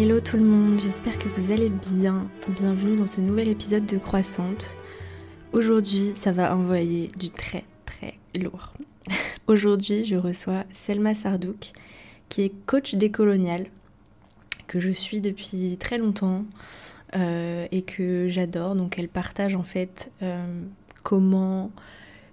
Hello tout le monde, j'espère que vous allez bien. Bienvenue dans ce nouvel épisode de Croissante. Aujourd'hui, ça va envoyer du très très lourd. Aujourd'hui, je reçois Selma Sardouk, qui est coach décolonial, que je suis depuis très longtemps euh, et que j'adore. Donc, elle partage en fait euh, comment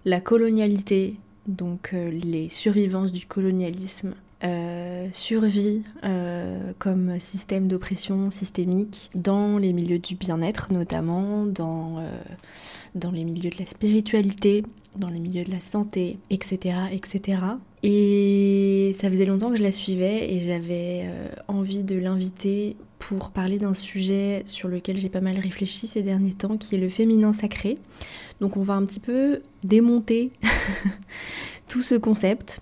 la colonialité, donc euh, les survivances du colonialisme, euh, survie euh, comme système d'oppression systémique dans les milieux du bien-être notamment, dans, euh, dans les milieux de la spiritualité, dans les milieux de la santé, etc. etc. Et ça faisait longtemps que je la suivais et j'avais envie de l'inviter pour parler d'un sujet sur lequel j'ai pas mal réfléchi ces derniers temps, qui est le féminin sacré. Donc on va un petit peu démonter tout ce concept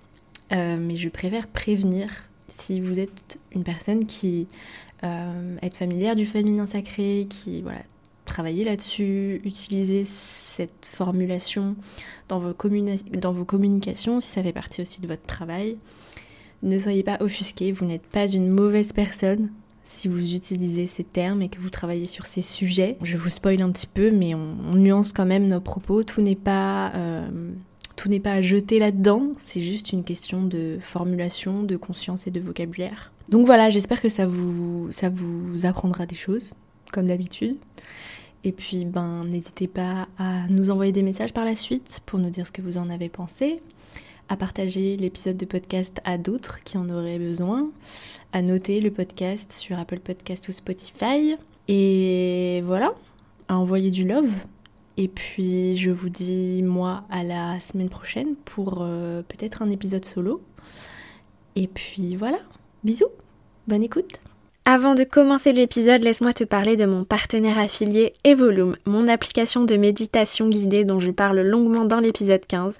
euh, mais je préfère prévenir si vous êtes une personne qui euh, est familière du féminin sacré, qui voilà, travaillez là-dessus, utilisez cette formulation dans vos, dans vos communications, si ça fait partie aussi de votre travail. Ne soyez pas offusqués, vous n'êtes pas une mauvaise personne si vous utilisez ces termes et que vous travaillez sur ces sujets. Je vous spoil un petit peu, mais on, nuance quand même nos propos. Tout n'est pas euh, tout n'est pas à jeter là-dedans, c'est juste une question de formulation, de conscience et de vocabulaire. Donc voilà, j'espère que ça vous, ça vous apprendra des choses, comme d'habitude. Et puis, ben, n'hésitez pas à nous envoyer des messages par la suite pour nous dire ce que vous en avez pensé, à partager l'épisode de podcast à d'autres qui en auraient besoin, à noter le podcast sur Apple Podcast ou Spotify. Et voilà, à envoyer du love. Et puis je vous dis moi à la semaine prochaine pour euh, peut-être un épisode solo. Et puis voilà, bisous, bonne écoute. Avant de commencer l'épisode, laisse-moi te parler de mon partenaire affilié Evolume, mon application de méditation guidée dont je parle longuement dans l'épisode 15.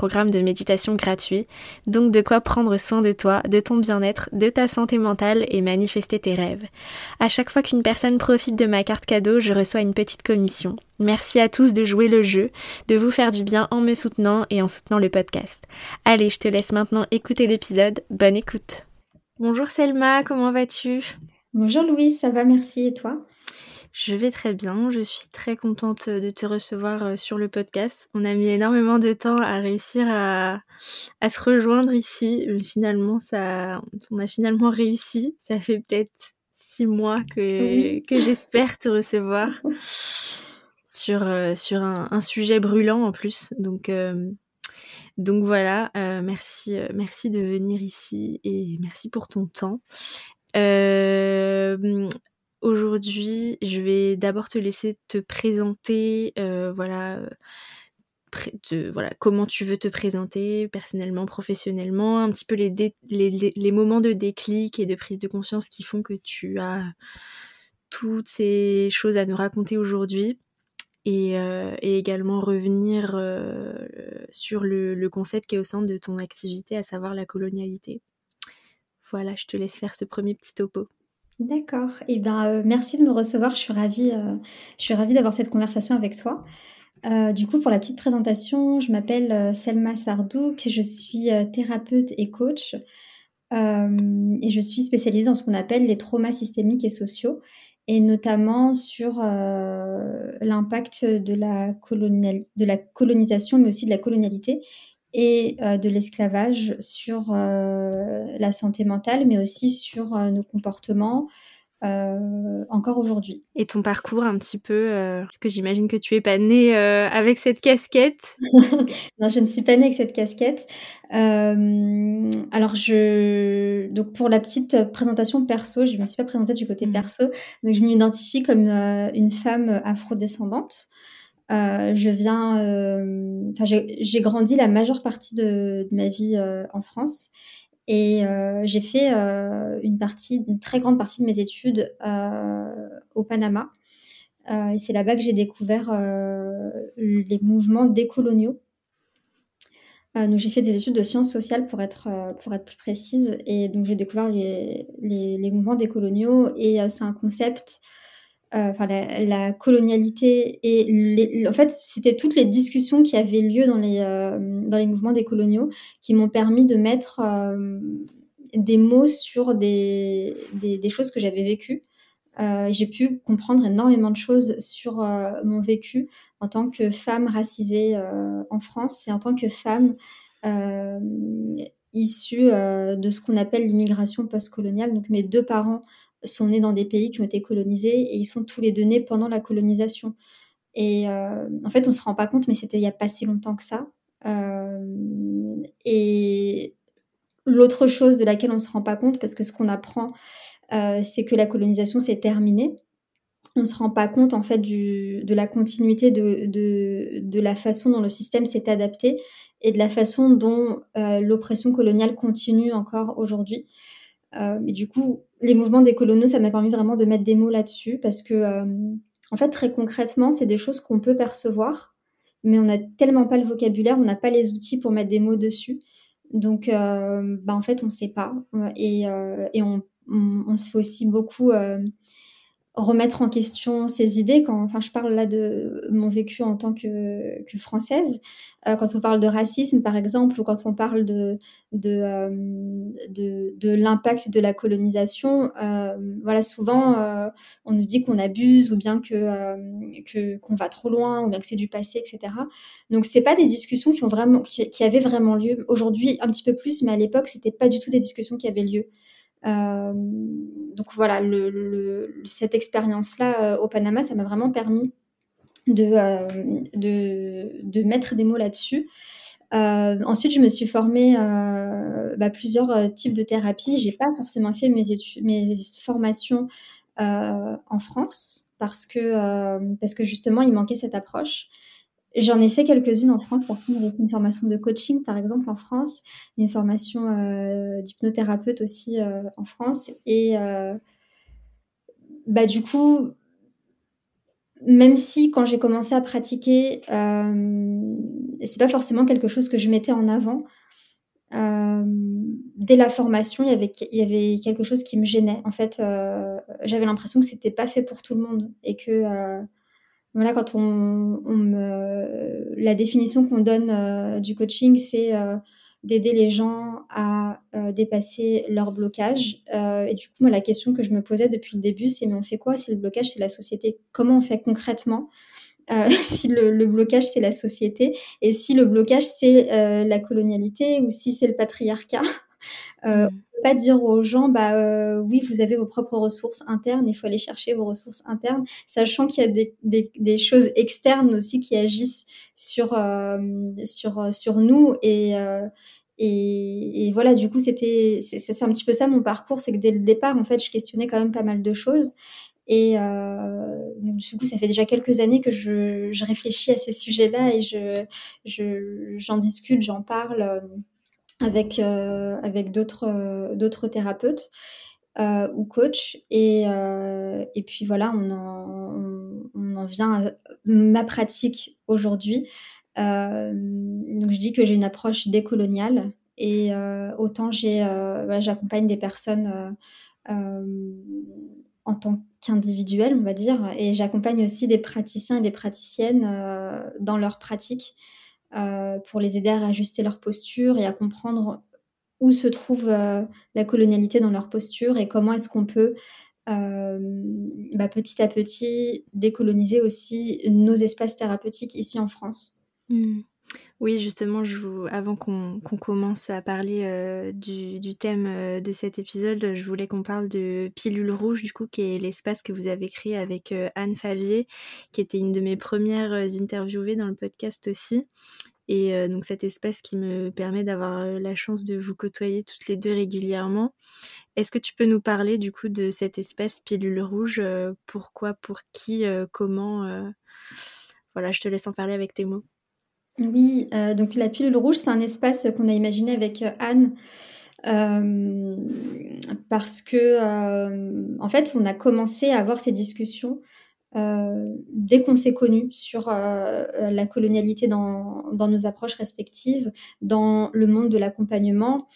programme de méditation gratuit, donc de quoi prendre soin de toi, de ton bien-être, de ta santé mentale et manifester tes rêves. À chaque fois qu'une personne profite de ma carte cadeau, je reçois une petite commission. Merci à tous de jouer le jeu, de vous faire du bien en me soutenant et en soutenant le podcast. Allez, je te laisse maintenant écouter l'épisode. Bonne écoute. Bonjour Selma, comment vas-tu? Bonjour Louise, ça va, merci. Et toi? Je vais très bien, je suis très contente de te recevoir euh, sur le podcast. On a mis énormément de temps à réussir à, se rejoindre ici. Finalement, ça, on a finalement réussi. Ça fait peut-être six mois que, que j'espère te recevoir sur, euh, sur un, sujet brûlant en plus. Donc, euh, donc voilà, merci, merci de venir ici et merci pour ton temps. Euh, Aujourd'hui, je vais d'abord te laisser te présenter, euh, voilà, voilà, comment tu veux te présenter personnellement, professionnellement, un petit peu les, moments de déclic et de prise de conscience qui font que tu as toutes ces choses à nous raconter aujourd'hui. Et, euh, également revenir euh, sur le, concept qui est au centre de ton activité, à savoir la colonialité. Voilà, je te laisse faire ce premier petit topo. D'accord. Eh ben, euh, merci de me recevoir. Je suis ravie, euh, je suis ravie d'avoir cette conversation avec toi. Euh, du coup, pour la petite présentation, je m'appelle Selma Sardouk, je suis thérapeute et coach et je suis spécialisée dans ce qu'on appelle les traumas systémiques et sociaux et notamment sur l'impact de la colonisation, mais aussi de la colonialité et euh, de l'esclavage sur euh, la santé mentale, mais aussi sur euh, nos comportements encore aujourd'hui. Et ton parcours un petit peu, parce que j'imagine que tu es pas née avec cette casquette. non, je ne suis pas née avec cette casquette. alors je, donc pour la petite présentation perso, je ne me suis pas présentée du côté mmh. perso, donc je m'identifie comme une femme afrodescendante. Euh, je viens, euh, enfin, j'ai grandi la majeure partie de, ma vie euh, en France Et j'ai fait une partie, une très grande partie de mes études au Panama. et c'est là-bas que j'ai découvert les mouvements décoloniaux. donc j'ai fait des études de sciences sociales pour être, pour être plus précise. Et donc j'ai découvert les, les, les mouvements décoloniaux. Et c'est un concept enfin la, colonialité et en fait c'était toutes les discussions qui avaient lieu dans les dans les mouvements décoloniaux qui m'ont permis de mettre des mots sur des, des, choses que j'avais vécues. Euh, j'ai pu comprendre énormément de choses sur euh, mon vécu en tant que femme racisée euh, en France et en tant que femme issue de ce qu'on appelle l'immigration postcoloniale. Donc mes deux parents sont nés dans des pays qui ont été colonisés et ils sont tous les deux nés pendant la colonisation. Et en fait, on se rend pas compte, mais c'était il y a pas si longtemps que ça. et L'autre chose de laquelle on ne se rend pas compte, parce que ce qu'on apprend, euh, c'est que la colonisation s'est terminée. On ne se rend pas compte en fait du, de la continuité de, de, de, la façon dont le système s'est adapté et de la façon dont euh, l'oppression coloniale continue encore aujourd'hui. Euh, du coup, les mouvements des coloniaux, ça m'a permis vraiment de mettre des mots là-dessus parce que, en fait, très concrètement, c'est des choses qu'on peut percevoir, mais on n'a tellement pas le vocabulaire, on n'a pas les outils pour mettre des mots dessus. Donc, euh, bah, en fait, on ne sait pas. Et, euh, et on, on, se fait aussi beaucoup euh, remettre en question ses idées. Quand, enfin, je parle là de mon vécu en tant que, française. Euh, quand on parle de racisme, par exemple, ou quand on parle de, de, euh, de l'impact de la colonisation, euh, voilà, souvent, on nous dit qu'on abuse ou bien que, que, qu'on va trop loin ou bien que c'est du passé, etc. Donc, c'est pas des discussions qui, ont vraiment, qui, qui avaient vraiment lieu. Aujourd'hui, un petit peu plus, mais à l'époque, c'était pas du tout des discussions qui avaient lieu. Euh, donc voilà, cette expérience-là euh, au Panama, ça m'a vraiment permis de, euh, de, mettre des mots là-dessus. ensuite, je me suis formée bah, plusieurs types de thérapies. J'ai pas forcément fait mes, études, mes formations en France parce que, parce que justement, il manquait cette approche. J'en ai fait quelques-unes en France. Par contre, une formation de coaching, par exemple, en France, une formation euh, d'hypnothérapeute aussi euh, en France. Et euh, bah, du coup, même si quand j'ai commencé à pratiquer, c'est pas forcément quelque chose que je mettais en avant. dès la formation, il y, avait, il y avait quelque chose qui me gênait. En fait, j'avais l'impression que c'était pas fait pour tout le monde et que voilà, quand on, me, la définition qu'on donne euh, du coaching, c'est euh, d'aider les gens à euh, dépasser leur blocage. et du coup, moi, la question que je me posais depuis le début, c'est mais on fait quoi si le blocage, c'est la société? Comment on fait concrètement si le, blocage, c'est la société? Et si le blocage, c'est la colonialité ou si c'est le patriarcat? Euh, mmh. pas dire aux gens, bah euh, oui, vous avez vos propres ressources internes, il faut aller chercher vos ressources internes, sachant qu'il y a des, des, des, choses externes aussi qui agissent sur, euh, sur, sur nous et, euh, et, et, voilà, du coup, c'était c'est un petit peu ça mon parcours, c'est que dès le départ, en fait, je questionnais quand même pas mal de choses. Et euh, donc, du coup, ça fait déjà quelques années que je, je réfléchis à ces sujets-là et je, j'en discute, j'en parle avec, euh, avec d'autres, euh, thérapeutes euh, ou coachs. Et, et puis voilà, on en, on, en vient à ma pratique aujourd'hui. donc je dis que j'ai une approche décoloniale et autant voilà, j'accompagne des personnes en tant qu'individuel, on va dire, et j'accompagne aussi des praticiens et des praticiennes dans leur pratique euh, pour les aider à ajuster leur posture et à comprendre où se trouve euh, la colonialité dans leur posture et comment est-ce qu'on peut euh, bah, petit à petit décoloniser aussi nos espaces thérapeutiques ici en France. Mmh. Oui, justement, avant qu'on commence à parler euh, du, du, thème euh, de cet épisode, je voulais qu'on parle de Pilule Rouge, du coup, qui est l'espace que vous avez créé avec euh, Anne Favier, qui était une de mes premières interviewées dans le podcast aussi. Et donc cet espace qui me permet d'avoir la chance de vous côtoyer toutes les deux régulièrement. Est-ce que tu peux nous parler du coup de cet espace Pilule Rouge Pourquoi, pour qui, comment Voilà, je te laisse en parler avec tes mots. Oui, euh, donc la pilule rouge, c'est un espace qu'on a imaginé avec, euh, Anne, parce que, en fait, on a commencé à avoir ces discussions dès qu'on s'est connus sur la colonialité dans, nos approches respectives, dans le monde de l'accompagnement,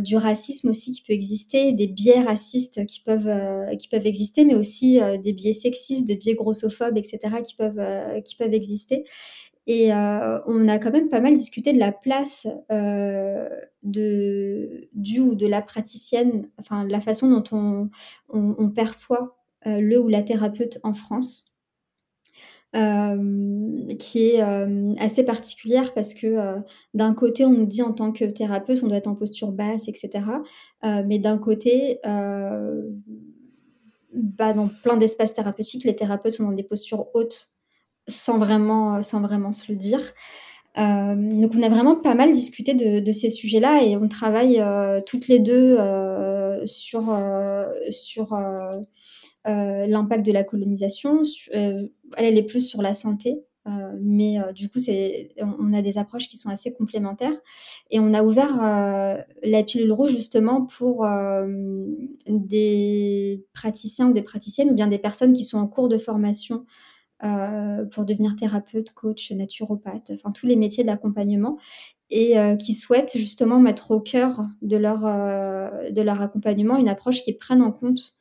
du racisme aussi qui peut exister, des biais racistes qui peuvent, exister, mais aussi des biais sexistes, des biais grossophobes, etc., qui peuvent exister. Et on a quand même pas mal discuté de la place de, du ou de la praticienne, enfin la façon dont on, perçoit le ou la thérapeute en France. qui est assez particulière parce que d'un côté, on nous dit en tant que thérapeute, on doit être en posture basse, etc. mais d'un côté, bah, dans plein d'espaces thérapeutiques, les thérapeutes sont dans des postures hautes sans vraiment, sans vraiment se le dire. Euh, donc on a vraiment pas mal discuté de, ces sujets-là et on travaille euh, toutes les deux euh, sur, sur l'impact de la colonisation. elle, est plus sur la santé, mais du coup c'est, on, a des approches qui sont assez complémentaires et on a ouvert la pilule rouge justement pour des praticiens ou des praticiennes ou bien des personnes qui sont en cours de formation pour devenir thérapeute, coach, naturopathe, enfin tous les métiers de l'accompagnement et euh, qui souhaitent justement mettre au cœur de leur, euh, de leur accompagnement une approche qui prenne en compte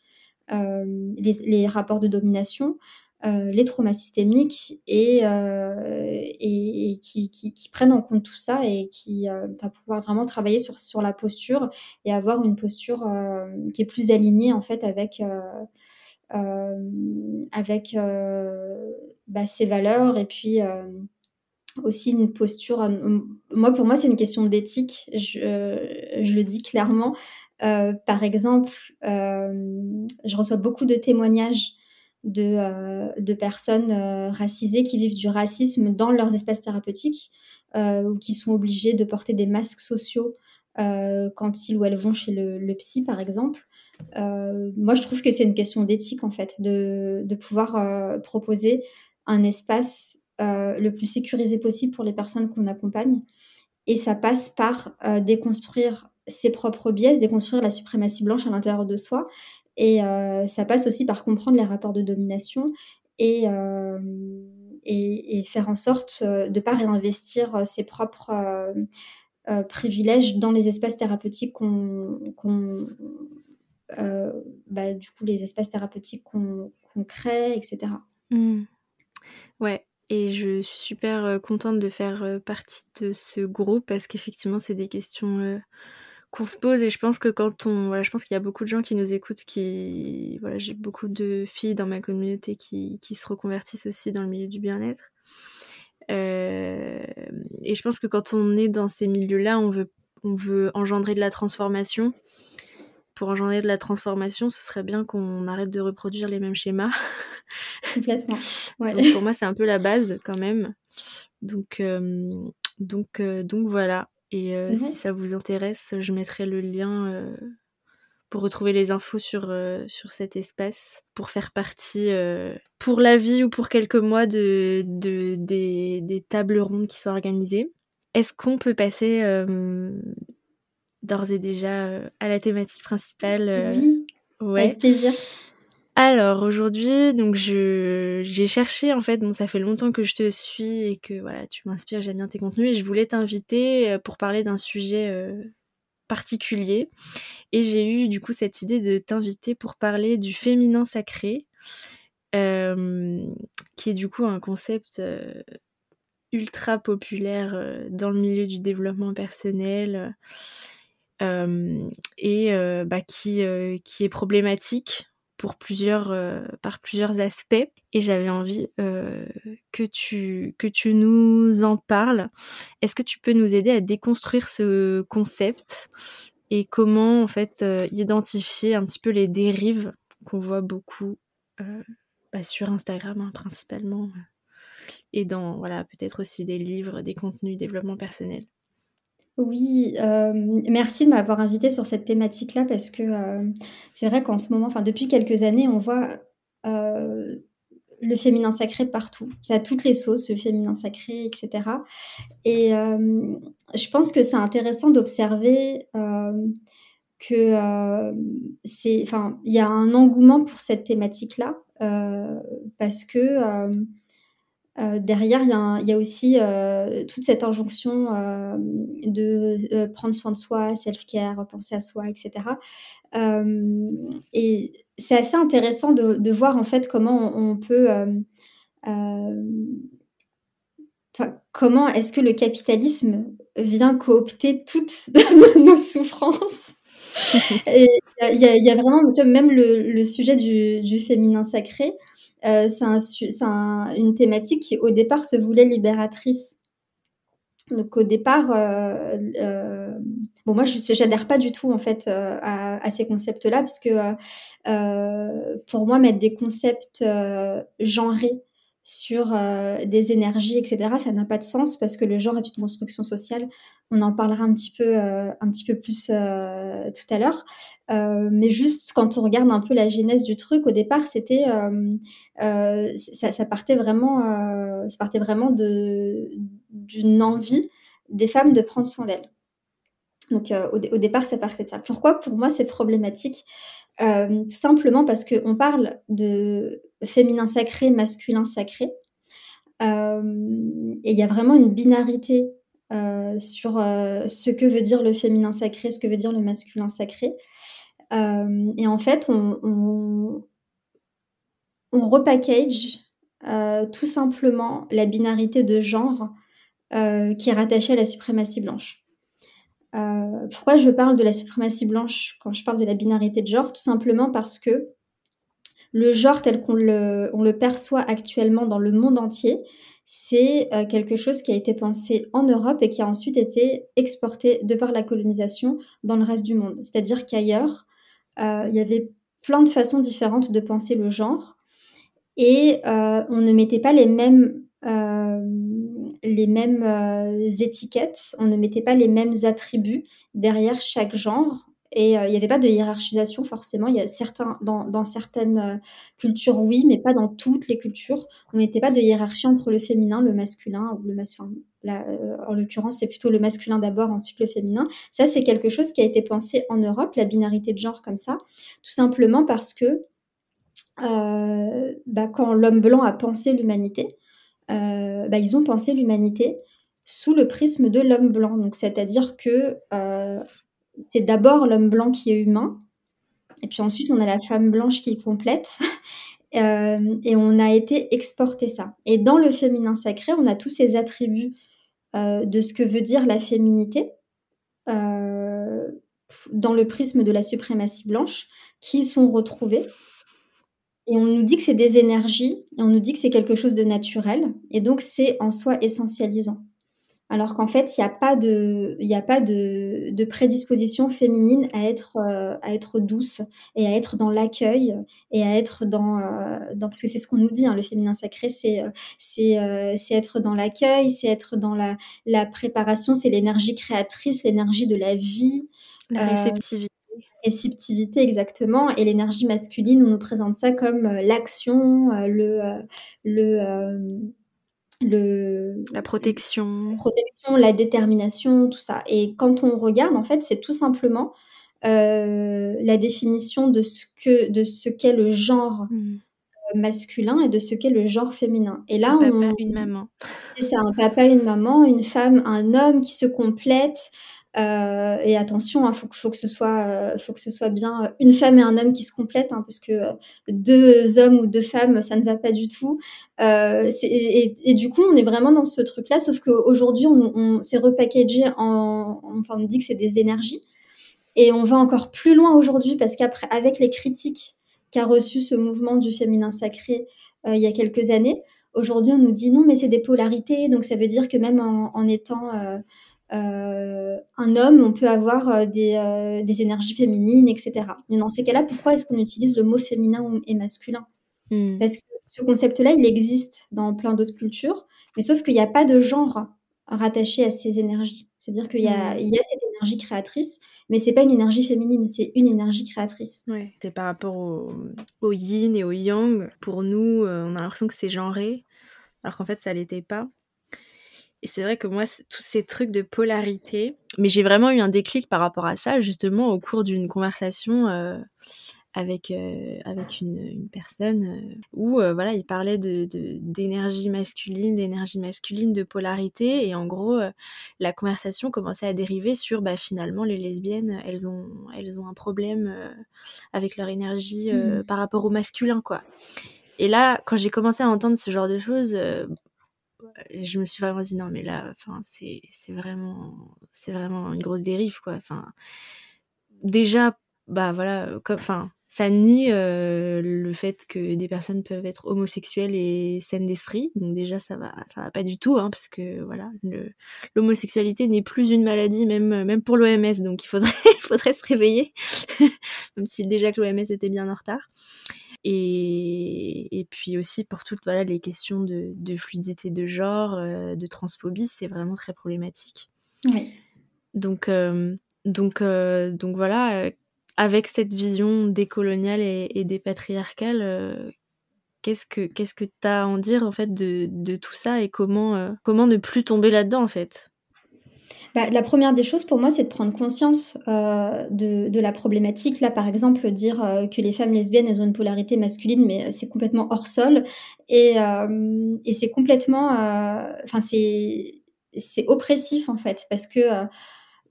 les, rapports de domination, les traumas systémiques et, et, qui, qui, prennent en compte tout ça et qui va pouvoir vraiment travailler sur, sur la posture et avoir une posture qui est plus alignée en fait avec euh, avec euh, bah, ses valeurs et puis euh, aussi une posture. moi, pour moi, c'est une question d'éthique. Je, le dis clairement. par exemple, je reçois beaucoup de témoignages de, de personnes racisées qui vivent du racisme dans leurs espaces thérapeutiques ou qui sont obligées de porter des masques sociaux quand ils ou elles vont chez le psy, par exemple. Euh, moi, je trouve que c'est une question d'éthique, en fait, de, pouvoir euh, proposer un espace euh, le plus sécurisé possible pour les personnes qu'on accompagne. Et ça passe par déconstruire ses propres biais, déconstruire la suprématie blanche à l'intérieur de soi. Et ça passe aussi par comprendre les rapports de domination et, faire en sorte de ne pas réinvestir ses propres privilèges dans les espaces thérapeutiques qu'on euh, bah, du coup les espaces thérapeutiques qu'on crée, etc. Mmh. Ouais, et je suis super euh, contente de faire euh, partie de ce groupe parce qu'effectivement, c'est des questions qu'on se pose et je pense que quand on. Voilà, je pense qu'il y a beaucoup de gens qui nous écoutent qui. Voilà, j'ai beaucoup de filles dans ma communauté qui, qui se reconvertissent aussi dans le milieu du bien-être. et je pense que quand on est dans ces milieux-là, on veut, on veut engendrer de la transformation pour engendrer de la transformation, ce serait bien qu'on arrête de reproduire les mêmes schémas. Complètement. donc pour moi, c'est un peu la base quand même. Donc, euh, donc, euh, donc voilà. Et euh, si ça vous intéresse, je mettrai le lien pour retrouver les infos sur, sur cet espace, pour faire partie, pour la vie ou pour quelques mois, de, de des, des, tables rondes qui sont organisées. Est-ce qu'on peut passer d'ores et déjà euh, à la thématique principale. Euh, oui, avec plaisir. Alors aujourd'hui, donc je j'ai cherché en fait, bon ça fait longtemps que je te suis et que voilà tu m'inspires, j'aime bien tes contenus et je voulais t'inviter euh, pour parler d'un sujet particulier et j'ai eu du coup cette idée de t'inviter pour parler du féminin sacré, qui est du coup un concept ultra populaire dans le milieu du développement personnel et bah, qui, qui est problématique pour plusieurs, par plusieurs aspects. Et j'avais envie que, tu, que tu nous en parles. Est-ce que tu peux nous aider à déconstruire ce concept et comment en fait identifier un petit peu les dérives qu'on voit beaucoup bah, sur Instagram hein, principalement et dans voilà peut-être aussi des livres, des contenus développement personnel? Oui, merci de m'avoir invité sur cette thématique-là parce que, c'est vrai qu'en ce moment, depuis quelques années, on voit, le féminin sacré partout. A toutes les sauces, le féminin sacré, etc. Et je pense que c'est intéressant d'observer que c'est, il y a un engouement pour cette thématique-là parce que derrière, il y, a aussi toute cette injonction de prendre soin de soi, self-care, penser à soi, etc. et c'est assez intéressant de, voir en fait comment on, peut... comment est-ce que le capitalisme vient coopter toutes nos souffrances et il y, a vraiment, même le, sujet du, féminin sacré, euh, c'est une thématique qui au départ se voulait libératrice. Donc au départ, euh, euh, bon moi je n'adhère pas du tout en fait à, ces concepts-là parce que pour moi mettre des concepts genrés sur des énergies, etc. Ça n'a pas de sens parce que le genre est une construction sociale. On en parlera un petit peu, un petit peu plus tout à l'heure. mais juste quand on regarde un peu la genèse du truc, au départ, c'était, ça, partait vraiment, ça partait vraiment d'une envie des femmes de prendre soin d'elles. Donc au, au, départ, ça partait de ça. Pourquoi? Pour moi c'est problématique Tout simplement parce qu'on parle de féminin sacré, masculin sacré. Euh, et il y a vraiment une binarité euh, sur euh, ce que veut dire le féminin sacré, ce que veut dire le masculin sacré. et en fait, on repackage tout simplement la binarité de genre qui est rattachée à la suprématie blanche. Pourquoi je parle de la suprématie blanche quand je parle de la binarité de genre? Tout simplement parce que le genre tel qu'on le, perçoit actuellement dans le monde entier, c'est euh, quelque chose qui a été pensé en Europe et qui a ensuite été exporté de par la colonisation dans le reste du monde. C'est-à-dire qu'ailleurs, euh, il y avait plein de façons différentes de penser le genre et euh, on ne mettait pas les mêmes, les mêmes étiquettes, on ne mettait pas les mêmes attributs derrière chaque genre et euh, il n'y avait pas de hiérarchisation forcément. Il y a certains, dans, certaines euh, cultures, oui, mais pas dans toutes les cultures. On n'était pas de hiérarchie entre le féminin, le masculin ou le masculin. Euh, en l'occurrence, c'est plutôt le masculin d'abord, ensuite le féminin. Ça, c'est quelque chose qui a été pensé en Europe, la binarité de genre comme ça, tout simplement parce que bah, quand l'homme blanc a pensé l'humanité, bah, ils ont pensé l'humanité sous le prisme de l'homme blanc. Donc, c'est-à-dire que c'est d'abord l'homme blanc qui est humain, et puis ensuite on a la femme blanche qui complète, euh, et on a été exporté ça. Et dans le féminin sacré, on a tous ces attributs euh, de ce que veut dire la féminité euh, dans le prisme de la suprématie blanche qui sont retrouvés. Et on nous dit que c'est des énergies, et on nous dit que c'est quelque chose de naturel, et donc c'est en soi essentialisant alors qu'en fait, il n'y a pas de, a pas de, prédisposition féminine à être, euh, à être douce et à être dans l'accueil et à être dans, euh, parce que c'est ce qu'on nous dit, hein, le féminin sacré, c'est, euh, c'est, être dans l'accueil, c'est être dans la, la préparation, c'est l'énergie créatrice, l'énergie de la vie. La réceptivité. Réceptivité, exactement. Et l'énergie masculine, on nous présente ça comme l'action, le, le le, la protection. La protection, la détermination, tout ça. Et quand on regarde, en fait, c'est tout simplement euh, la définition de ce que de ce qu'est le genre mmh. euh, masculin et de ce qu'est le genre féminin. Et là, un papa, une maman. C'est ça, un papa, une maman, une femme, un homme qui se complètent. Euh, et attention, il hein, faut, que ce soit, euh, faut que ce soit bien euh, une femme et un homme qui se complètent, hein, parce que deux hommes ou deux femmes, ça ne va pas du tout. Et, du coup, on est vraiment dans ce truc-là, sauf qu'aujourd'hui, on, on s'est repackagé en, enfin, on dit que c'est des énergies, et on va encore plus loin aujourd'hui, parce qu'après, avec les critiques qu'a reçu ce mouvement du féminin sacré il y a quelques années, aujourd'hui, on nous dit non, mais c'est des polarités, donc ça veut dire que même en étant euh, un homme, on peut avoir euh, euh, des, énergies féminines, etc. Mais dans ces cas-là, pourquoi est-ce qu'on utilise le mot féminin et masculin? Hmm. Parce que ce concept-là, il existe dans plein d'autres cultures, mais sauf qu'il n'y a pas de genre rattaché à ces énergies. C'est-à-dire qu'il y, a, hmm. cette énergie créatrice mais c'est pas une énergie féminine, c'est une énergie créatrice. Ouais, c'est par rapport au, yin et au yang. Pour nous, on a l'impression que c'est genré, alors qu'en fait, ça l'était pas. Et c'est vrai que moi, tous ces trucs de polarité, mais j'ai vraiment eu un déclic par rapport à ça, justement, au cours d'une conversation euh, avec, euh, avec une, une personne euh, où voilà, il parlait de, d'énergie masculine, d'énergie masculine, de polarité. Et en gros, la conversation commençait à dériver sur bah, finalement les lesbiennes, elles ont, elles ont un problème avec leur énergie mmh. par rapport au masculin. quoi. Et là, quand j'ai commencé à entendre ce genre de choses, je me suis vraiment dit non mais là enfin c'est vraiment c'est vraiment une grosse dérive quoi enfin déjà bah voilà enfin ça nie euh, le fait que des personnes peuvent être homosexuelles et saines d'esprit. Donc déjà, ça va, ça va pas du tout, hein, parce que voilà, l'homosexualité n'est plus une maladie, même, même pour l'OMS. Donc il faudrait, il faudrait se réveiller, même si déjà que l'OMS était bien en retard. Et, et, puis aussi pour toutes voilà, les questions de, de fluidité de genre, euh, de transphobie, c'est vraiment très problématique. Oui. Donc, euh, donc, donc voilà avec cette vision décoloniale et, et dépatriarcale, euh, qu'est-ce que qu'est-ce que tu as à en dire en fait de, de tout ça et comment euh, comment ne plus tomber là-dedans en fait? Bah, la première des choses pour moi, c'est de prendre conscience euh, de, la problématique. Là, par exemple, dire que les femmes lesbiennes, elles ont une polarité masculine, mais c'est complètement hors sol. Et, c'est complètement... Enfin, c'est oppressif, en fait, parce que...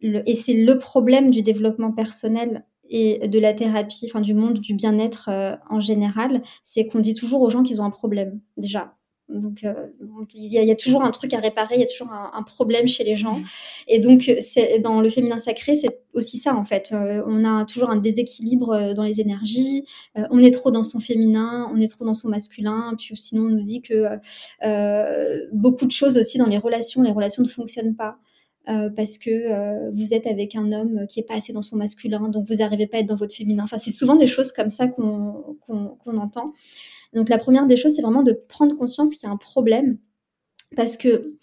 Et c'est le problème du développement personnel et de la thérapie, enfin du monde du bien-être euh, en général, c'est qu'on dit toujours aux gens qu'ils ont un problème déjà. Donc, euh, il y, a toujours un truc à réparer, il y a toujours un, problème chez les gens. Et donc, dans le féminin sacré, c'est aussi ça en fait. Euh, on a toujours un déséquilibre dans les énergies. on est trop dans son féminin, on est trop dans son masculin. Puis sinon, on nous dit que beaucoup de choses aussi dans les relations, les relations ne fonctionnent pas. Euh, parce que euh, vous êtes avec un homme qui est pas assez dans son masculin, donc vous n'arrivez pas à être dans votre féminin. Enfin, c'est souvent des choses comme ça qu'on entend. Donc la première des choses, c'est vraiment de prendre conscience qu'il y a un problème, parce que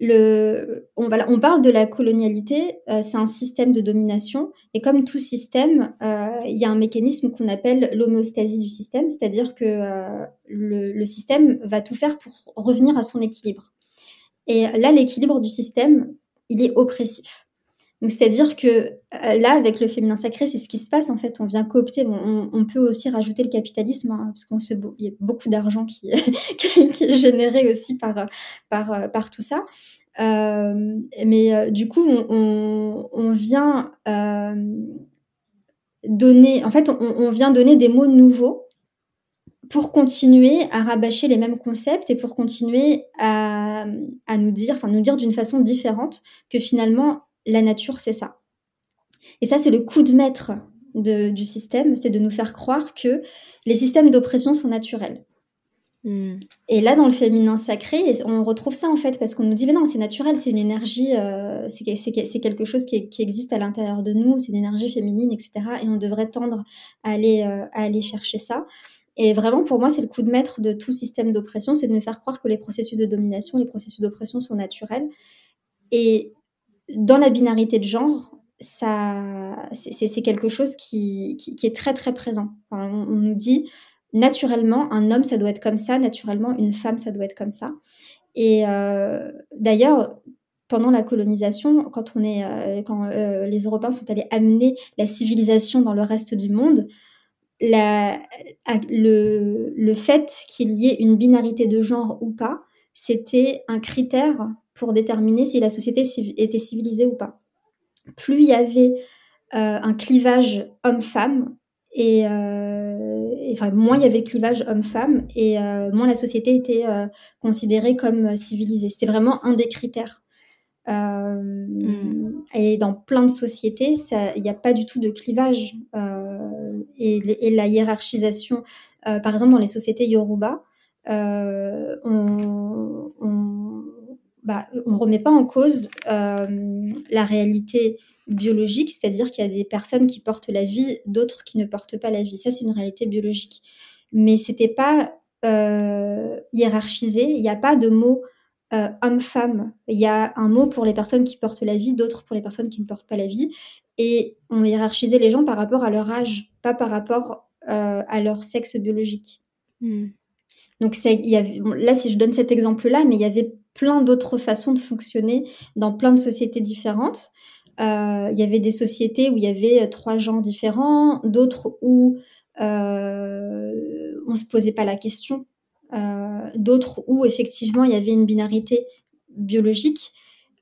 le, on, on parle de la colonialité, euh, c'est un système de domination, et comme tout système, il y a un mécanisme qu'on appelle l'homéostasie du système, c'est-à-dire que le, le système va tout faire pour revenir à son équilibre. Et là, l'équilibre du système, il est oppressif. C'est-à-dire que euh, là, avec le féminin sacré, c'est ce qui se passe en fait. On vient coopter. on, peut aussi rajouter le capitalisme hein, parce qu'on y a beaucoup d'argent qui, est généré aussi par par par tout ça. Euh, mais euh, du coup, on, on vient donner. En fait, on, vient donner des mots nouveaux pour continuer à rabâcher les mêmes concepts et pour continuer à, nous dire, enfin nous dire d'une façon différente que finalement la nature c'est ça. Et ça c'est le coup de maître du système, c'est de nous faire croire que les systèmes d'oppression sont naturels. Hmm. Et là, dans le féminin sacré, on retrouve ça en fait, parce qu'on nous dit, mais non, c'est naturel, c'est une énergie, euh, c'est quelque chose qui, existe à l'intérieur de nous, c'est une énergie féminine, etc. Et on devrait tendre à aller, euh, à aller chercher ça. Et vraiment, pour moi, c'est le coup de maître de tout système d'oppression, c'est de nous faire croire que les processus de domination, les processus d'oppression sont naturels. Et dans la binarité de genre, ça, c'est quelque chose qui, est très très présent. on, nous dit naturellement, un homme, ça doit être comme ça, naturellement, une femme, ça doit être comme ça. Et euh, d'ailleurs, pendant la colonisation, quand, on est, euh, quand euh, les Européens sont allés amener la civilisation dans le reste du monde, le, fait qu'il y ait une binarité de genre ou pas, c'était un critère pour déterminer si la société était civilisée ou pas. Plus il y avait euh, un clivage homme-femme, et, euh, moins il y avait clivage homme-femme, et euh, moins la société était considérée comme civilisée. C'était vraiment un des critères. Et dans plein de sociétés, il n'y a pas du tout de clivage et, la hiérarchisation. Par exemple, dans les sociétés Yoruba, on, bah, on, remet pas en cause euh, la réalité biologique, c'est-à-dire qu'il y a des personnes qui portent la vie, d'autres qui ne portent pas la vie. Ça, c'est une réalité biologique. Mais c'était pas hiérarchisé. Il n'y a pas de mot homme-femme. Il y a un mot pour les personnes qui portent la vie, d'autres pour les personnes qui ne portent pas la vie. et on hiérarchisait les gens par rapport à leur âge, pas par rapport à leur sexe biologique. Hmm. Donc il y avait, là, si je donne cet exemple-là, mais il y avait plein d'autres façons de fonctionner dans plein de sociétés différentes. Euh, il y avait des sociétés où il y avait trois genres différents, d'autres où euh, on ne se posait pas la question, euh, d'autres où effectivement il y avait une binarité biologique,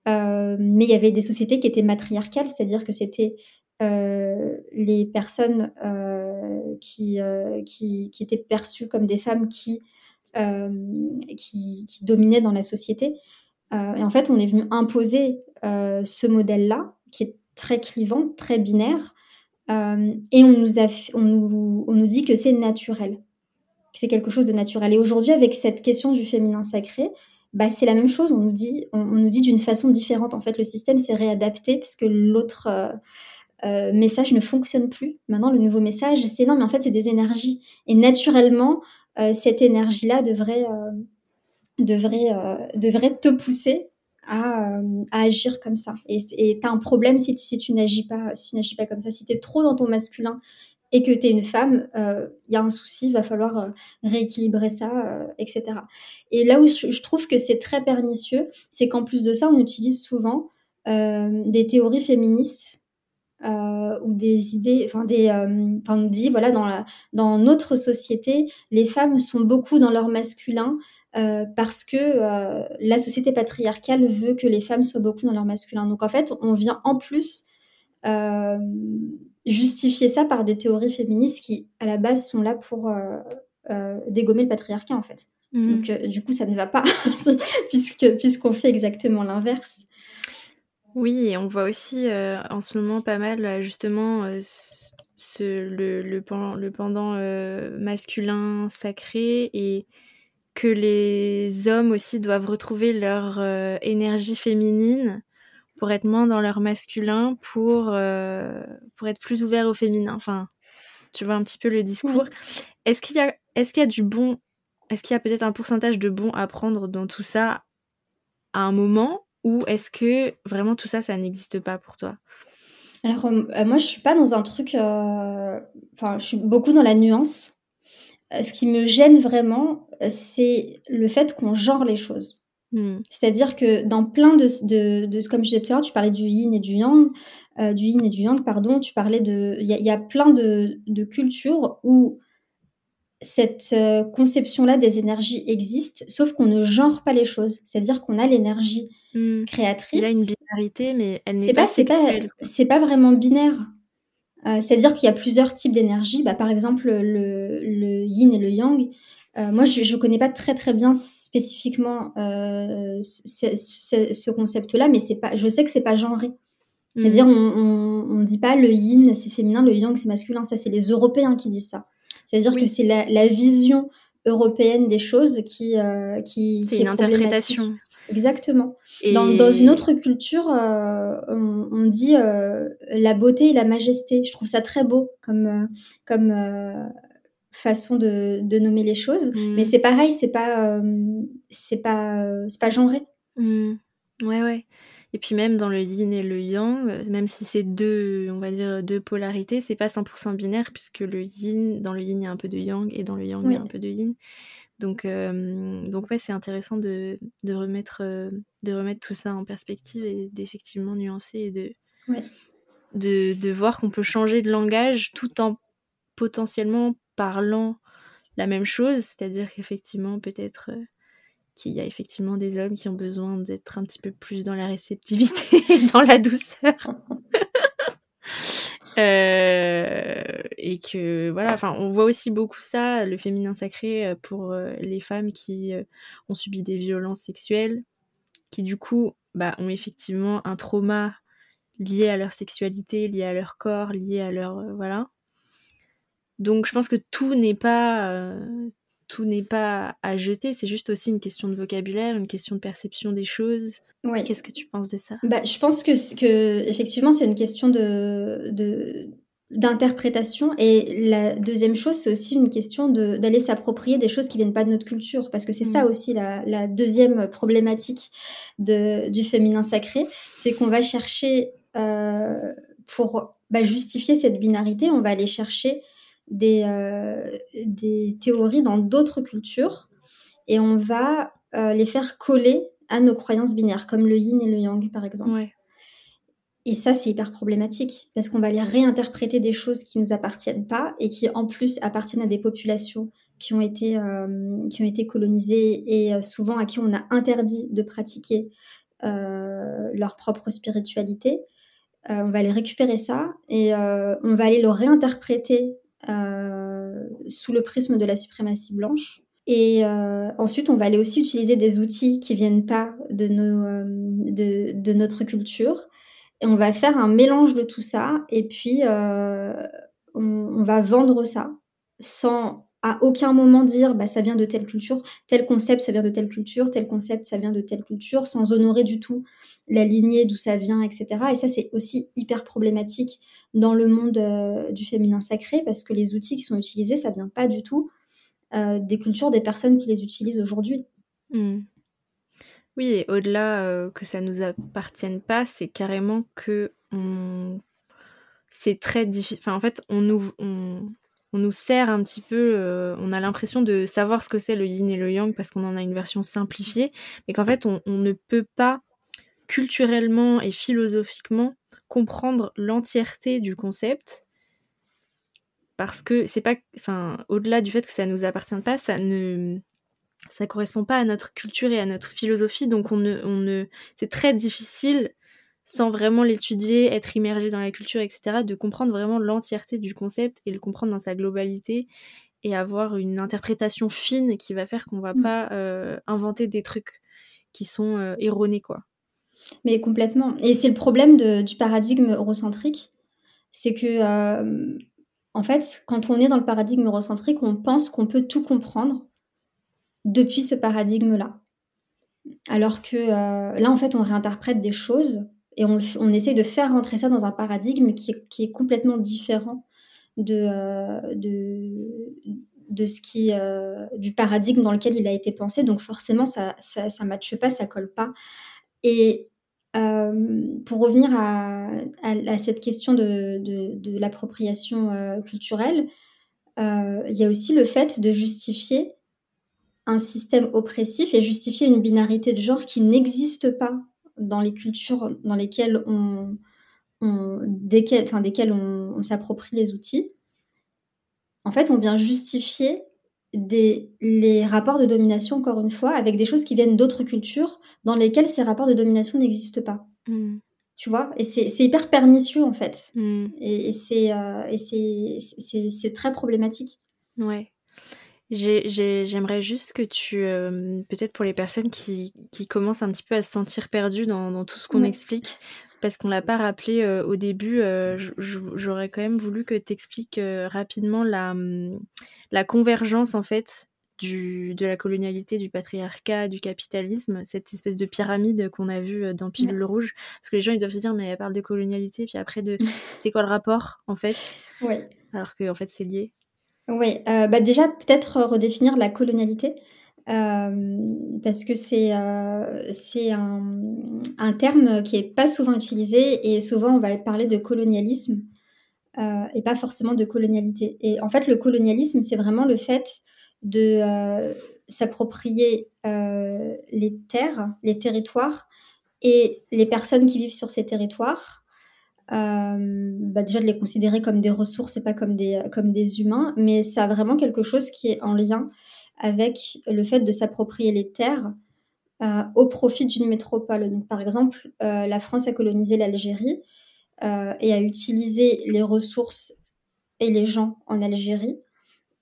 mais il y avait des sociétés qui étaient matriarcales, c'est-à-dire que c'était les personnes qui, qui, étaient perçues comme des femmes qui euh, qui, dominait dans la société. Euh, et en fait, on est venu imposer euh, ce modèle-là, qui est très clivant, très binaire, et on nous, on, nous, on nous dit que c'est naturel, que c'est quelque chose de naturel. Et aujourd'hui, avec cette question du féminin sacré, bah, c'est la même chose. On nous dit, on, nous dit d'une façon différente. En fait, le système s'est réadapté puisque l'autre message ne fonctionne plus. Maintenant, le nouveau message, c'est non, mais en fait, c'est des énergies. Et naturellement, euh, cette énergie-là devrait, euh, devrait, euh, devrait te pousser à, agir comme ça. Et tu as un problème si, si tu n'agis pas, si n'agis pas comme ça. Si tu es trop dans ton masculin et que tu es une femme, il y a un souci, il va falloir rééquilibrer ça, etc. Et là où je, trouve que c'est très pernicieux, c'est qu'en plus de ça, on utilise souvent des théories féministes euh, ou des idées, enfin des, euh, on dit voilà dans la, dans notre société, les femmes sont beaucoup dans leur masculin euh, parce que la société patriarcale veut que les femmes soient beaucoup dans leur masculin. Donc en fait, on vient en plus justifier ça par des théories féministes qui à la base sont là pour dégommer le patriarcat en fait. Mmh. Donc du coup, ça ne va pas puisque puisqu'on fait exactement l'inverse. Oui, et on voit aussi euh, en ce moment pas mal euh, justement euh, ce, le, le, pendant masculin sacré et que les hommes aussi doivent retrouver leur énergie féminine pour être moins dans leur masculin, pour, pour être plus ouvert au féminin. Enfin, tu vois un petit peu le discours. Est-ce qu'il y a, est-ce qu'il y a du bon, est-ce qu'il y a peut-être un pourcentage de bon à prendre dans tout ça à un moment ou est-ce que vraiment tout ça, ça n'existe pas pour toi? Alors, euh, moi, je suis pas dans un truc. Euh, enfin, je suis beaucoup dans la nuance. Euh, ce qui me gêne vraiment, c'est le fait qu'on genre les choses. Hmm. C'est-à-dire que dans plein de, de, Comme je disais tout à l'heure, tu parlais du yin et du yang. du yin et du yang, pardon. Tu parlais de. Il y, a plein de, de cultures où cette conception-là des énergies existe, sauf qu'on ne genre pas les choses. C'est-à-dire qu'on a l'énergie Mmh. créatrice. Il y a une binarité, mais elle n'est pas, c'est pas, c'est pas vraiment binaire. Euh, c'est-à-dire qu'il y a plusieurs types d'énergie. Bah, par exemple, le, le, yin et le yang. Euh, moi, je ne connais pas très très bien spécifiquement euh, ce, concept-là, mais c'est pas, je sais que c'est pas genré. C'est-à-dire, mmh. on ne dit pas le yin c'est féminin, le yang c'est masculin. Ça, c'est les Européens qui disent ça. C'est-à-dire que c'est la, la, vision européenne des choses qui, qui, c'est une interprétation. Exactement. Dans, une autre culture, euh, on, dit euh, la beauté et la majesté. Je trouve ça très beau comme, euh, comme façon de, nommer les choses. Mm. Mais c'est pareil, c'est pas, c'est pas, c'est pas genré. Mm. Ouais, ouais. Et puis même dans le yin et le yang, même si c'est deux, on va dire deux polarités, c'est pas 100% binaire puisque le yin, dans le yin il y a un peu de yang et dans le yang il y a un peu de yin. Donc, donc ouais, c'est intéressant de, de remettre, de remettre tout ça en perspective et d'effectivement nuancer et de, de, de, voir qu'on peut changer de langage tout en potentiellement parlant la même chose. C'est-à-dire qu'effectivement, peut-être qu'il y a effectivement des hommes qui ont besoin d'être un petit peu plus dans la réceptivité, dans la douceur. Euh, et que voilà, enfin, on voit aussi beaucoup ça, le féminin sacré euh, pour euh, les femmes qui ont subi des violences sexuelles, qui du coup bah, ont effectivement un trauma lié à leur sexualité, lié à leur corps, lié à leur voilà. Donc je pense que tout n'est pas tout n'est pas à jeter, c'est juste aussi une question de vocabulaire, une question de perception des choses. Qu'est-ce que tu penses de ça? Bah, Je pense que, que effectivement, c'est une question de, d'interprétation. Et la deuxième chose, c'est aussi une question d'aller s'approprier des choses qui viennent pas de notre culture, parce que c'est ça mm. aussi la, deuxième problématique de, du féminin sacré, c'est qu'on va chercher euh, pour bah, justifier cette binarité, on va aller chercher des, des théories dans d'autres cultures et on va les faire coller à nos croyances binaires, comme le yin et le yang, par exemple. Et ça, c'est hyper problématique parce qu'on va aller réinterpréter des choses qui ne nous appartiennent pas et qui, en plus, appartiennent à des populations qui ont été, euh, qui ont été colonisées et euh, souvent à qui on a interdit de pratiquer euh, leur propre spiritualité. on va aller récupérer ça et on va aller le réinterpréter sous le prisme de la suprématie blanche. Et ensuite, on va aller aussi utiliser des outils qui viennent pas de, nos, de, de notre culture et on va faire un mélange de tout ça et puis euh, on, va vendre ça sans à aucun moment dire bah, ça vient de telle culture, tel concept ça vient de telle culture, tel concept ça vient de telle culture, sans honorer du tout la lignée d'où ça vient, etc. Et ça c'est aussi hyper problématique dans le monde euh, du féminin sacré parce que les outils qui sont utilisés ça vient pas du tout euh, des cultures des personnes qui les utilisent aujourd'hui. Mmh. Oui, au-delà euh, que ça nous appartienne pas, c'est carrément que c'est très difficile. Enfin, en fait, on nous, nous sert un petit peu. Euh, on a l'impression de savoir ce que c'est le yin et le yang parce qu'on en a une version simplifiée, mais qu'en fait, on, ne peut pas culturellement et philosophiquement comprendre l'entièreté du concept parce que c'est pas. Enfin, au-delà du fait que ça nous appartient pas, ça ne ça correspond pas à notre culture et à notre philosophie, donc on ne, on ne, c'est très difficile, sans vraiment l'étudier, être immergé dans la culture, etc., de comprendre vraiment l'entièreté du concept et le comprendre dans sa globalité et avoir une interprétation fine qui va faire qu'on va mm. pas euh, inventer des trucs qui sont euh, erronés, quoi. Mais complètement. Et c'est le problème du paradigme eurocentrique, c'est que euh, en fait, quand on est dans le paradigme eurocentrique, on pense qu'on peut tout comprendre depuis ce paradigme-là. Alors que là, en fait, on réinterprète des choses et on, essaie de faire rentrer ça dans un paradigme qui est, complètement différent de, euh, de, ce qui, euh, du paradigme dans lequel il a été pensé. Donc forcément, ça ça, matche pas, ça colle pas. Et pour revenir à, à, cette question de, de l'appropriation culturelle, il y a aussi le fait de justifier un système oppressif et justifier une binarité de genre qui n'existe pas dans les cultures dans lesquelles on, desquelles, enfin, desquelles on, s'approprie les outils. En fait, on vient justifier des, les rapports de domination, encore une fois, avec des choses qui viennent d'autres cultures dans lesquelles ces rapports de domination n'existent pas. Hmm. Tu vois? Et c'est hyper pernicieux, en fait. Hmm. Et, euh, et c'est très problématique. Ouais. J'aimerais juste que tu, euh, peut-être pour les personnes qui, qui, commencent un petit peu à se sentir perdues dans, dans tout ce qu'on explique, parce qu'on l'a pas rappelé euh, au début, euh, j'aurais quand même voulu que tu expliques rapidement la, hum, la convergence en fait du, de la colonialité, du patriarcat, du capitalisme, cette espèce de pyramide qu'on a vue dans Pilule Rouge. Parce que les gens ils doivent se dire, mais elle parle de colonialité, puis après de c'est quoi le rapport en fait? Ouais. Alors qu'en en fait c'est lié. Oui, euh, bah, déjà peut-être redéfinir la colonialité, euh, parce que c'est, euh, c'est un terme qui est pas souvent utilisé et souvent on va parler de colonialisme, et pas forcément de colonialité. Et en fait, le colonialisme, c'est vraiment le fait de, s'approprier, les terres, les territoires et les personnes qui vivent sur ces territoires euh, bah déjà de les considérer comme des ressources et pas comme des, comme des humains, mais ça a vraiment quelque chose qui est en lien avec le fait de s'approprier les terres euh, au profit d'une métropole. Donc, par exemple, euh, la France a colonisé l'Algérie et a utilisé les ressources et les gens en Algérie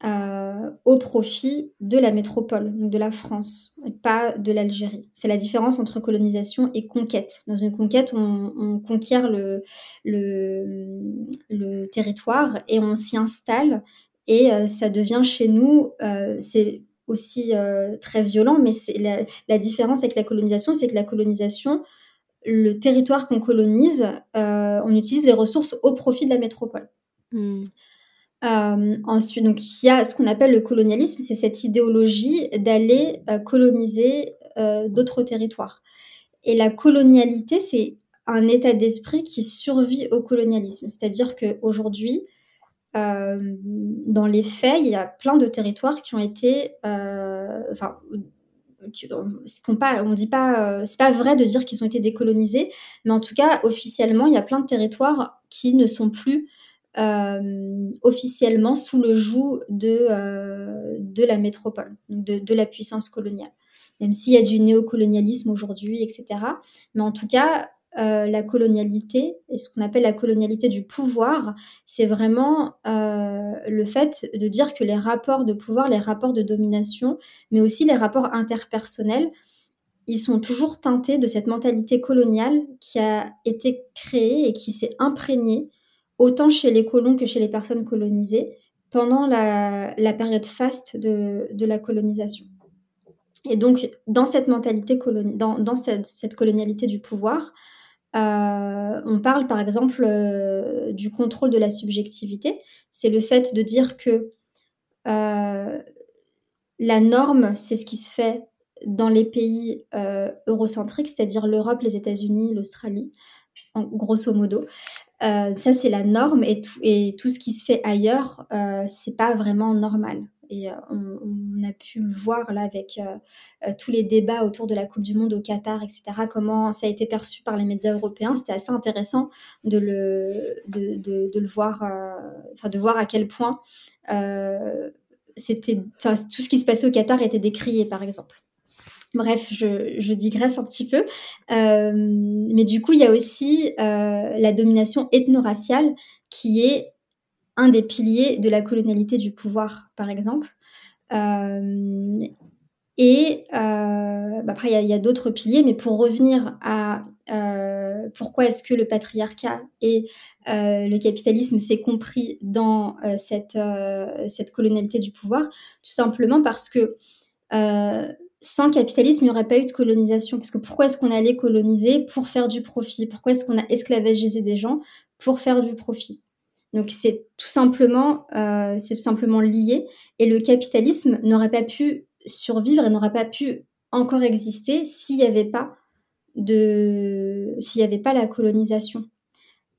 euh, au profit de la métropole, donc de la France, pas de l'Algérie. C'est la différence entre colonisation et conquête. Dans une conquête, on, conquiert le, territoire et on s'y installe et euh, ça devient chez nous, euh, c'est aussi très violent, mais la, la, différence avec la colonisation, c'est que la colonisation, le territoire qu'on colonise, on utilise les ressources au profit de la métropole. Hmm. Euh, ensuite, donc il y a ce qu'on appelle le colonialisme, c'est cette idéologie d'aller euh, coloniser euh, d'autres territoires. Et la colonialité, c'est un état d'esprit qui survit au colonialisme. C'est-à-dire qu'aujourd'hui, dans les faits, il y a plein de territoires qui ont été, enfin, qu'on pas, on dit pas, c'est pas vrai de dire qu'ils ont été décolonisés, mais en tout cas, officiellement, il y a plein de territoires qui ne sont plus officiellement sous le joug de, de la métropole, de, de la puissance coloniale. Même s'il y a du néocolonialisme aujourd'hui, etc. Mais en tout cas, euh, la colonialité et ce qu'on appelle la colonialité du pouvoir, c'est vraiment euh, le fait de dire que les rapports de pouvoir, les rapports de domination, mais aussi les rapports interpersonnels, ils sont toujours teintés de cette mentalité coloniale qui a été créée et qui s'est imprégnée autant chez les colons que chez les personnes colonisées pendant la, période faste de, la colonisation. Et donc, dans cette mentalité, dans, cette, colonialité du pouvoir, euh, on parle par exemple euh, du contrôle de la subjectivité. C'est le fait de dire que euh, la norme, c'est ce qui se fait dans les pays eurocentriques, c'est-à-dire l'Europe, les États-Unis, l'Australie, grosso modo. Ça, c'est la norme et tout, et tout ce qui se fait ailleurs, c'est pas vraiment normal. Et euh, on, a pu le voir là avec euh, euh, tous les débats autour de la Coupe du Monde au Qatar, etc. Comment ça a été perçu par les médias européens. C'était assez intéressant de le, de, le voir, enfin de voir à quel point c'était, tout ce qui se passait au Qatar était décrié, par exemple. Bref, je, digresse un petit peu. mais du coup, il y a aussi la domination ethno-raciale qui est un des piliers de la colonialité du pouvoir, par exemple. Euh, et euh, bah, après, il y a, d'autres piliers, mais pour revenir à euh, pourquoi est-ce que le patriarcat et le capitalisme s'est compris dans cette colonialité du pouvoir, tout simplement parce que sans capitalisme, il n'y aurait pas eu de colonisation. Parce que pourquoi est-ce qu'on allait coloniser Pour faire du profit? Pourquoi est-ce qu'on a esclavagisé des gens Pour faire du profit? Donc c'est tout simplement, euh, c'est tout simplement lié. Et le capitalisme n'aurait pas pu survivre et n'aurait pas pu encore exister s'il n'y avait pas de, s'il n'y avait pas la colonisation.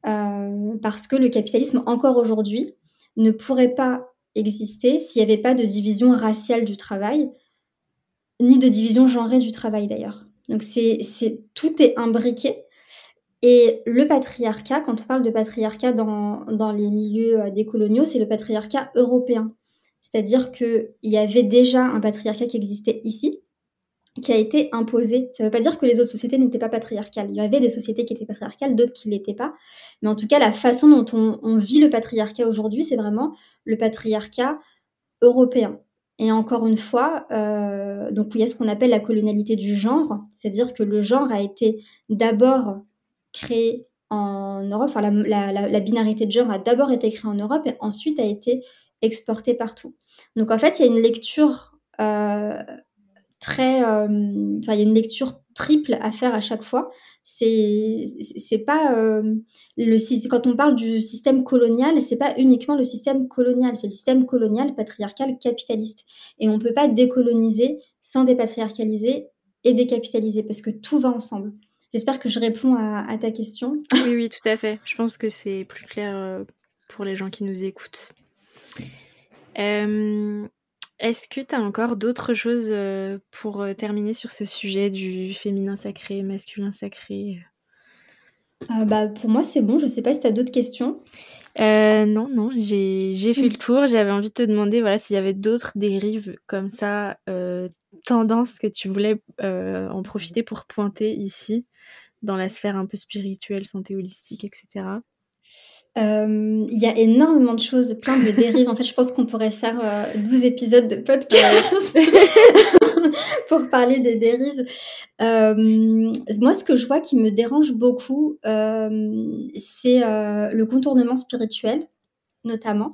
Euh, parce que le capitalisme, encore aujourd'hui, ne pourrait pas exister s'il n'y avait pas de division raciale du travail, ni de division genrée du travail d'ailleurs. Donc c'est, tout est imbriqué et le patriarcat, quand on parle de patriarcat dans, dans les milieux euh, décoloniaux, c'est le patriarcat européen. C'est-à-dire qu'il y avait déjà un patriarcat qui existait ici, qui a été imposé. Ça ne veut pas dire que les autres sociétés n'étaient pas patriarcales. Il y avait des sociétés qui étaient patriarcales, d'autres qui ne l'étaient pas. Mais en tout cas, la façon dont on, vit le patriarcat aujourd'hui, c'est vraiment le patriarcat européen. Et encore une fois, euh, donc il y a ce qu'on appelle la colonialité du genre, c'est-à-dire que le genre a été d'abord créé en Europe, enfin la, binarité de genre a d'abord été créée en Europe et ensuite a été exportée partout. Donc en fait, il y a une lecture euh, très, euh, enfin il y a une lecture triple à faire à chaque fois. C'est pas euh, le quand on parle du système colonial, c'est pas uniquement le système colonial, c'est le système colonial patriarcal capitaliste. Et on peut pas décoloniser sans dépatriarcaliser et décapitaliser parce que tout va ensemble. J'espère que je réponds à, ta question. Oui, oui, tout à fait. Je pense que c'est plus clair euh, pour les gens qui nous écoutent. Euh, est-ce que tu as encore d'autres choses euh, pour terminer sur ce sujet du féminin sacré, masculin sacré? Bah, Pour moi, c'est bon. Je ne sais pas si tu as d'autres questions. non, non, j'ai fait le tour. J'avais envie de te demander voilà, s'il y avait d'autres dérives comme ça, tendances que tu voulais en profiter pour pointer ici dans la sphère un peu spirituelle, santé holistique, etc. Euh, il y a énormément de choses, plein de dérives. En fait, je pense qu'on pourrait faire 12 euh, épisodes de podcast pour parler des dérives. Euh, moi, ce que je vois qui me dérange beaucoup, c'est le contournement spirituel, notamment,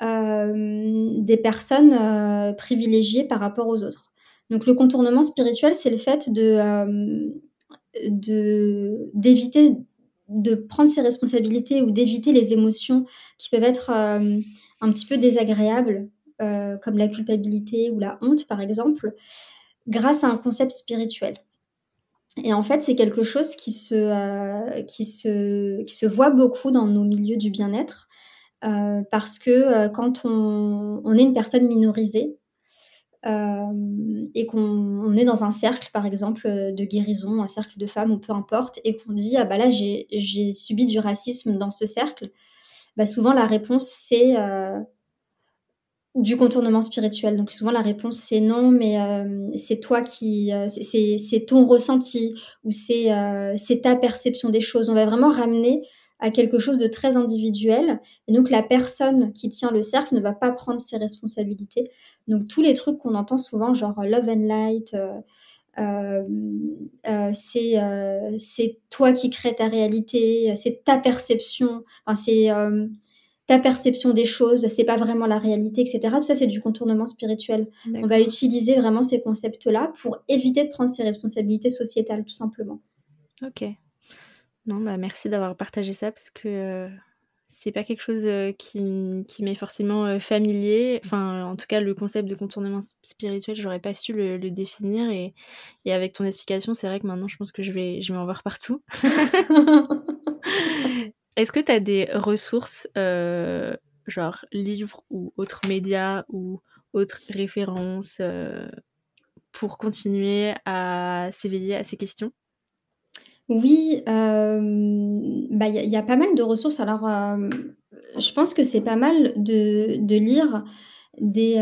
des personnes privilégiées par rapport aux autres. Donc, le contournement spirituel, c'est le fait de d'éviter de prendre ses responsabilités ou d'éviter les émotions qui peuvent être euh, un petit peu désagréables, euh, comme la culpabilité ou la honte par exemple, grâce à un concept spirituel. Et en fait, c'est quelque chose qui se, euh, qui, se, qui se voit beaucoup dans nos milieux du bien-être, parce que quand on, on, est une personne minorisée et qu'on est dans un cercle, par exemple, de guérison, un cercle de femmes ou peu importe, et qu'on dit ah bah là j'ai subi du racisme dans ce cercle, bah souvent la réponse c'est du contournement spirituel. Donc souvent la réponse c'est non, mais euh, c'est toi qui, euh, c'est ton ressenti ou euh, c'est ta perception des choses. On va vraiment ramener à quelque chose de très individuel. Et donc la personne qui tient le cercle ne va pas prendre ses responsabilités. Donc tous les trucs qu'on entend souvent, genre love and light. c'est toi qui crée ta réalité, c'est ta perception, enfin, c'est ta perception des choses, c'est pas vraiment la réalité, etc. Tout ça, c'est du contournement spirituel. On va utiliser vraiment ces concepts-là pour éviter de prendre ses responsabilités sociétales, tout simplement. Ok. Non, bah merci d'avoir partagé ça parce que euh, c'est pas quelque chose euh, qui, qui m'est forcément euh, familier. Enfin, en tout cas, le concept de contournement spirituel, j'aurais pas su le, définir. Et, et, avec ton explication, c'est vrai que maintenant, je pense que je vais, je vais en voir partout. Est-ce que tu as des ressources, genre livres ou autres médias ou autres références pour continuer à s'éveiller à ces questions? Oui, euh, bah, il y, a pas mal de ressources. Alors, je pense que c'est pas mal de, lire des,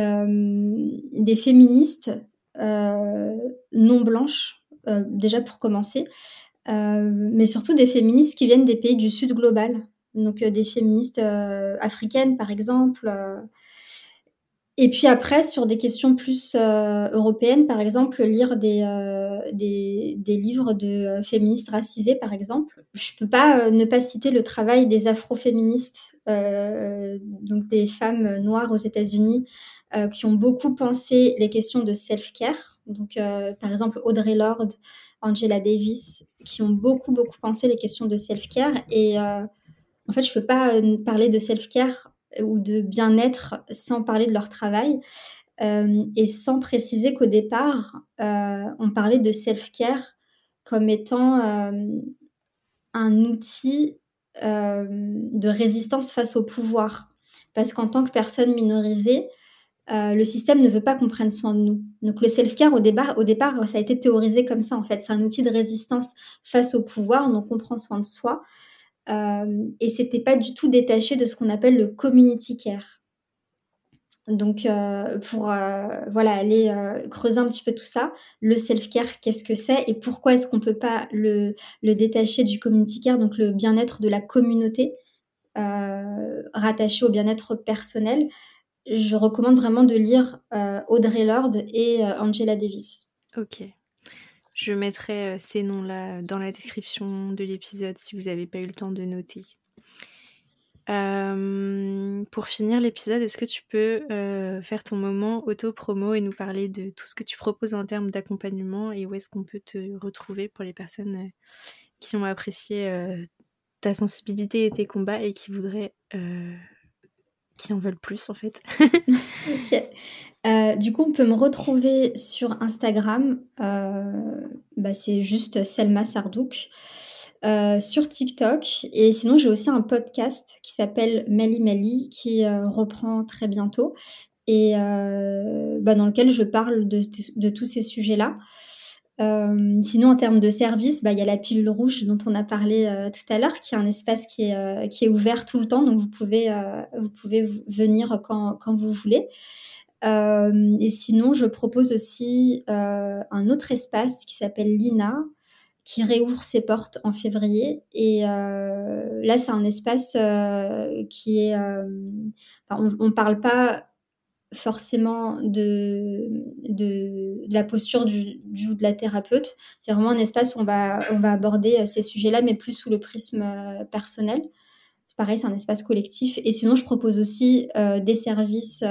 des féministes non blanches, déjà pour commencer. Euh, mais surtout des féministes qui viennent des pays du Sud global. Donc euh, des féministes euh, africaines, par exemple. Et puis après, sur des questions plus européennes, par exemple, lire des, des, des, livres de féministes racisées, par exemple. Je ne peux pas ne pas citer le travail des afroféministes, donc des femmes noires aux États-Unis, qui ont beaucoup pensé les questions de self-care. Donc, par exemple, Audrey Lorde, Angela Davis, qui ont beaucoup, beaucoup pensé les questions de self-care. Et euh, en fait, je ne peux pas euh, parler de self-care ou de bien-être sans parler de leur travail. Euh, et sans préciser qu'au départ, on parlait de self-care comme étant un outil de résistance face au pouvoir. Parce qu'en tant que personne minorisée, euh, le système ne veut pas qu'on prenne soin de nous. Donc le self-care, au départ, au départ, ça a été théorisé comme ça, en fait. C'est un outil de résistance face au pouvoir, donc on prend soin de soi. Euh, et c'était pas du tout détaché de ce qu'on appelle le community care. Donc euh, pour voilà, aller creuser un petit peu tout ça, le self-care, qu'est-ce que c'est et pourquoi est-ce qu'on ne peut pas le, le, détacher du community care, donc le bien-être de la communauté, rattaché au bien-être personnel? Je recommande vraiment de lire euh, Audrey Lorde et euh, Angela Davis. Ok. Je mettrai euh, ces noms-là dans la description de l'épisode si vous n'avez pas eu le temps de noter. Pour finir l'épisode, est-ce que tu peux faire ton moment auto-promo et nous parler de tout ce que tu proposes en termes d'accompagnement et où est-ce qu'on peut te retrouver pour les personnes qui ont apprécié ta sensibilité et tes combats et qui voudraient qui en veulent plus en fait? ok. Euh, du coup, on peut me retrouver sur Instagram. Euh, bah, c'est juste Selma Sardouk. Euh, sur TikTok. Et sinon, j'ai aussi un podcast qui s'appelle Mali Mali qui reprend très bientôt et bah, dans lequel je parle de, tous ces sujets-là. Euh, sinon, en termes de service, bah, il y a la pilule rouge dont on a parlé euh, tout à l'heure, qui est un espace qui est, euh, qui est ouvert tout le temps, donc vous pouvez, vous pouvez venir quand, quand vous voulez. et sinon, je propose aussi un autre espace qui s'appelle Lina, qui réouvre ses portes en février. Et là, c'est un espace qui est... on ne parle pas forcément de, de, la posture du, ou de la thérapeute. C'est vraiment un espace où on va, on va aborder euh, ces sujets-là, mais plus sous le prisme euh, personnel. Pareil, c'est un espace collectif. Et sinon, je propose aussi euh, des services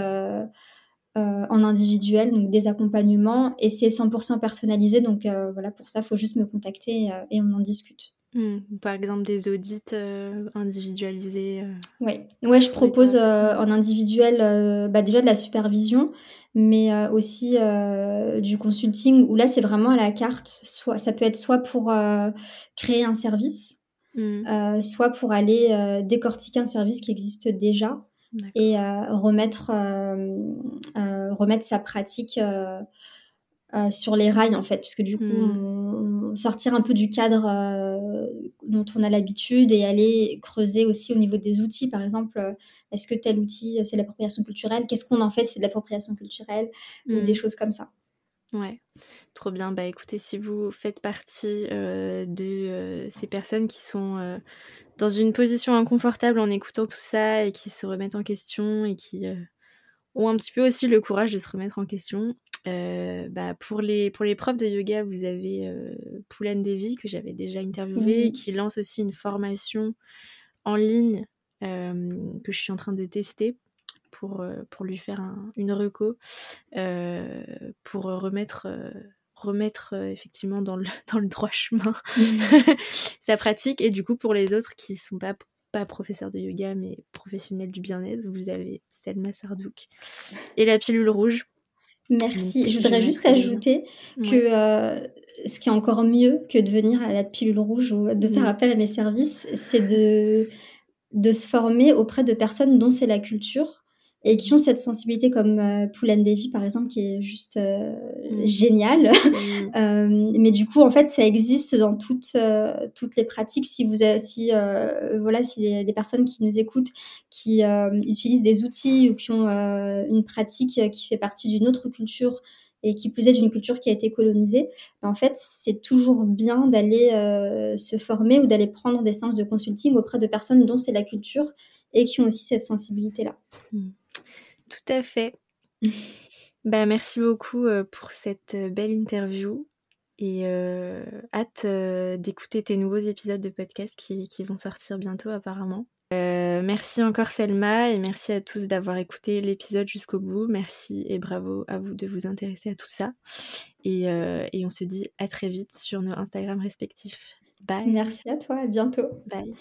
en individuel, donc des accompagnements, et c'est 100% personnalisé. Donc voilà, pour ça, il faut juste me contacter et on en discute. Mmh. Par exemple, des audits, individualisés, heu, Ouais. Ouais, je propose, en individuel, bah, déjà de la supervision, mais aussi, du consulting où là, c'est vraiment à la carte. Soit ça peut être soit pour, créer un service, Mmh. heu, soit pour aller, décortiquer un service qui existe déjà et heu, remettre, hem, heu, remettre sa pratique, sur les rails, en fait. Puisque du coup, Mmh. on on sortir un peu du cadre, dont on a l'habitude et aller creuser aussi au niveau des outils. Par exemple, est-ce que tel outil, c'est l'appropriation culturelle? Qu'est-ce qu'on en fait c'est de l'appropriation culturelle? Ou des Mmh. choses comme ça. Ouais, trop bien. Bah, écoutez, si vous faites partie, de, ces personnes qui sont, dans une position inconfortable en écoutant tout ça et qui se remettent en question et qui, heu, ont un petit peu aussi le courage de se remettre en question, heu, bah, pour les pour les profs de yoga, vous avez, heu, Poulan Devi que j'avais déjà interviewé, Oui. qui lance aussi une formation en ligne, hem, que je suis en train de tester pour, pour lui faire un une reco, pour remettre, remettre, heu, effectivement dans le dans le droit chemin sa pratique et du coup, pour les autres qui sont pas pas professeurs de yoga, mais professionnels du bien-être, vous avez Selma Sardouk et la pilule rouge. Merci. Je je voudrais juste ajouter que, Ouais. heu, ce qui est encore mieux que de venir à la pilule rouge ou de faire Mmh. appel à mes services, c'est de de se former auprès de personnes dont c'est la culture et qui ont cette sensibilité comme, heu, Poulan Devi, par exemple, qui est juste, heu, Mmh. génial. Mmh. Hem, mais du coup, en fait, ça existe dans toutes, heu, toutes les pratiques. Si vous si, heu, voilà, a des personnes qui nous écoutent, qui, utilisent des outils ou qui ont, une pratique qui fait partie d'une autre culture et qui plus est d'une culture qui a été colonisée, en fait, c'est toujours bien d'aller, se former ou d'aller prendre des séances de consulting auprès de personnes dont c'est la culture et qui ont aussi cette sensibilité-là. Mmh. Tout à fait. Bah, merci beaucoup, heu, pour cette, heu, belle interview et heu, hâte, d'écouter tes nouveaux épisodes de podcast qui qui vont sortir bientôt apparemment. Merci encore Selma et merci à tous d'avoir écouté l'épisode jusqu'au bout. Merci et bravo à vous de vous intéresser à tout ça et et on se dit à très vite sur nos Instagram respectifs. Bye. Merci à toi, à bientôt. Bye.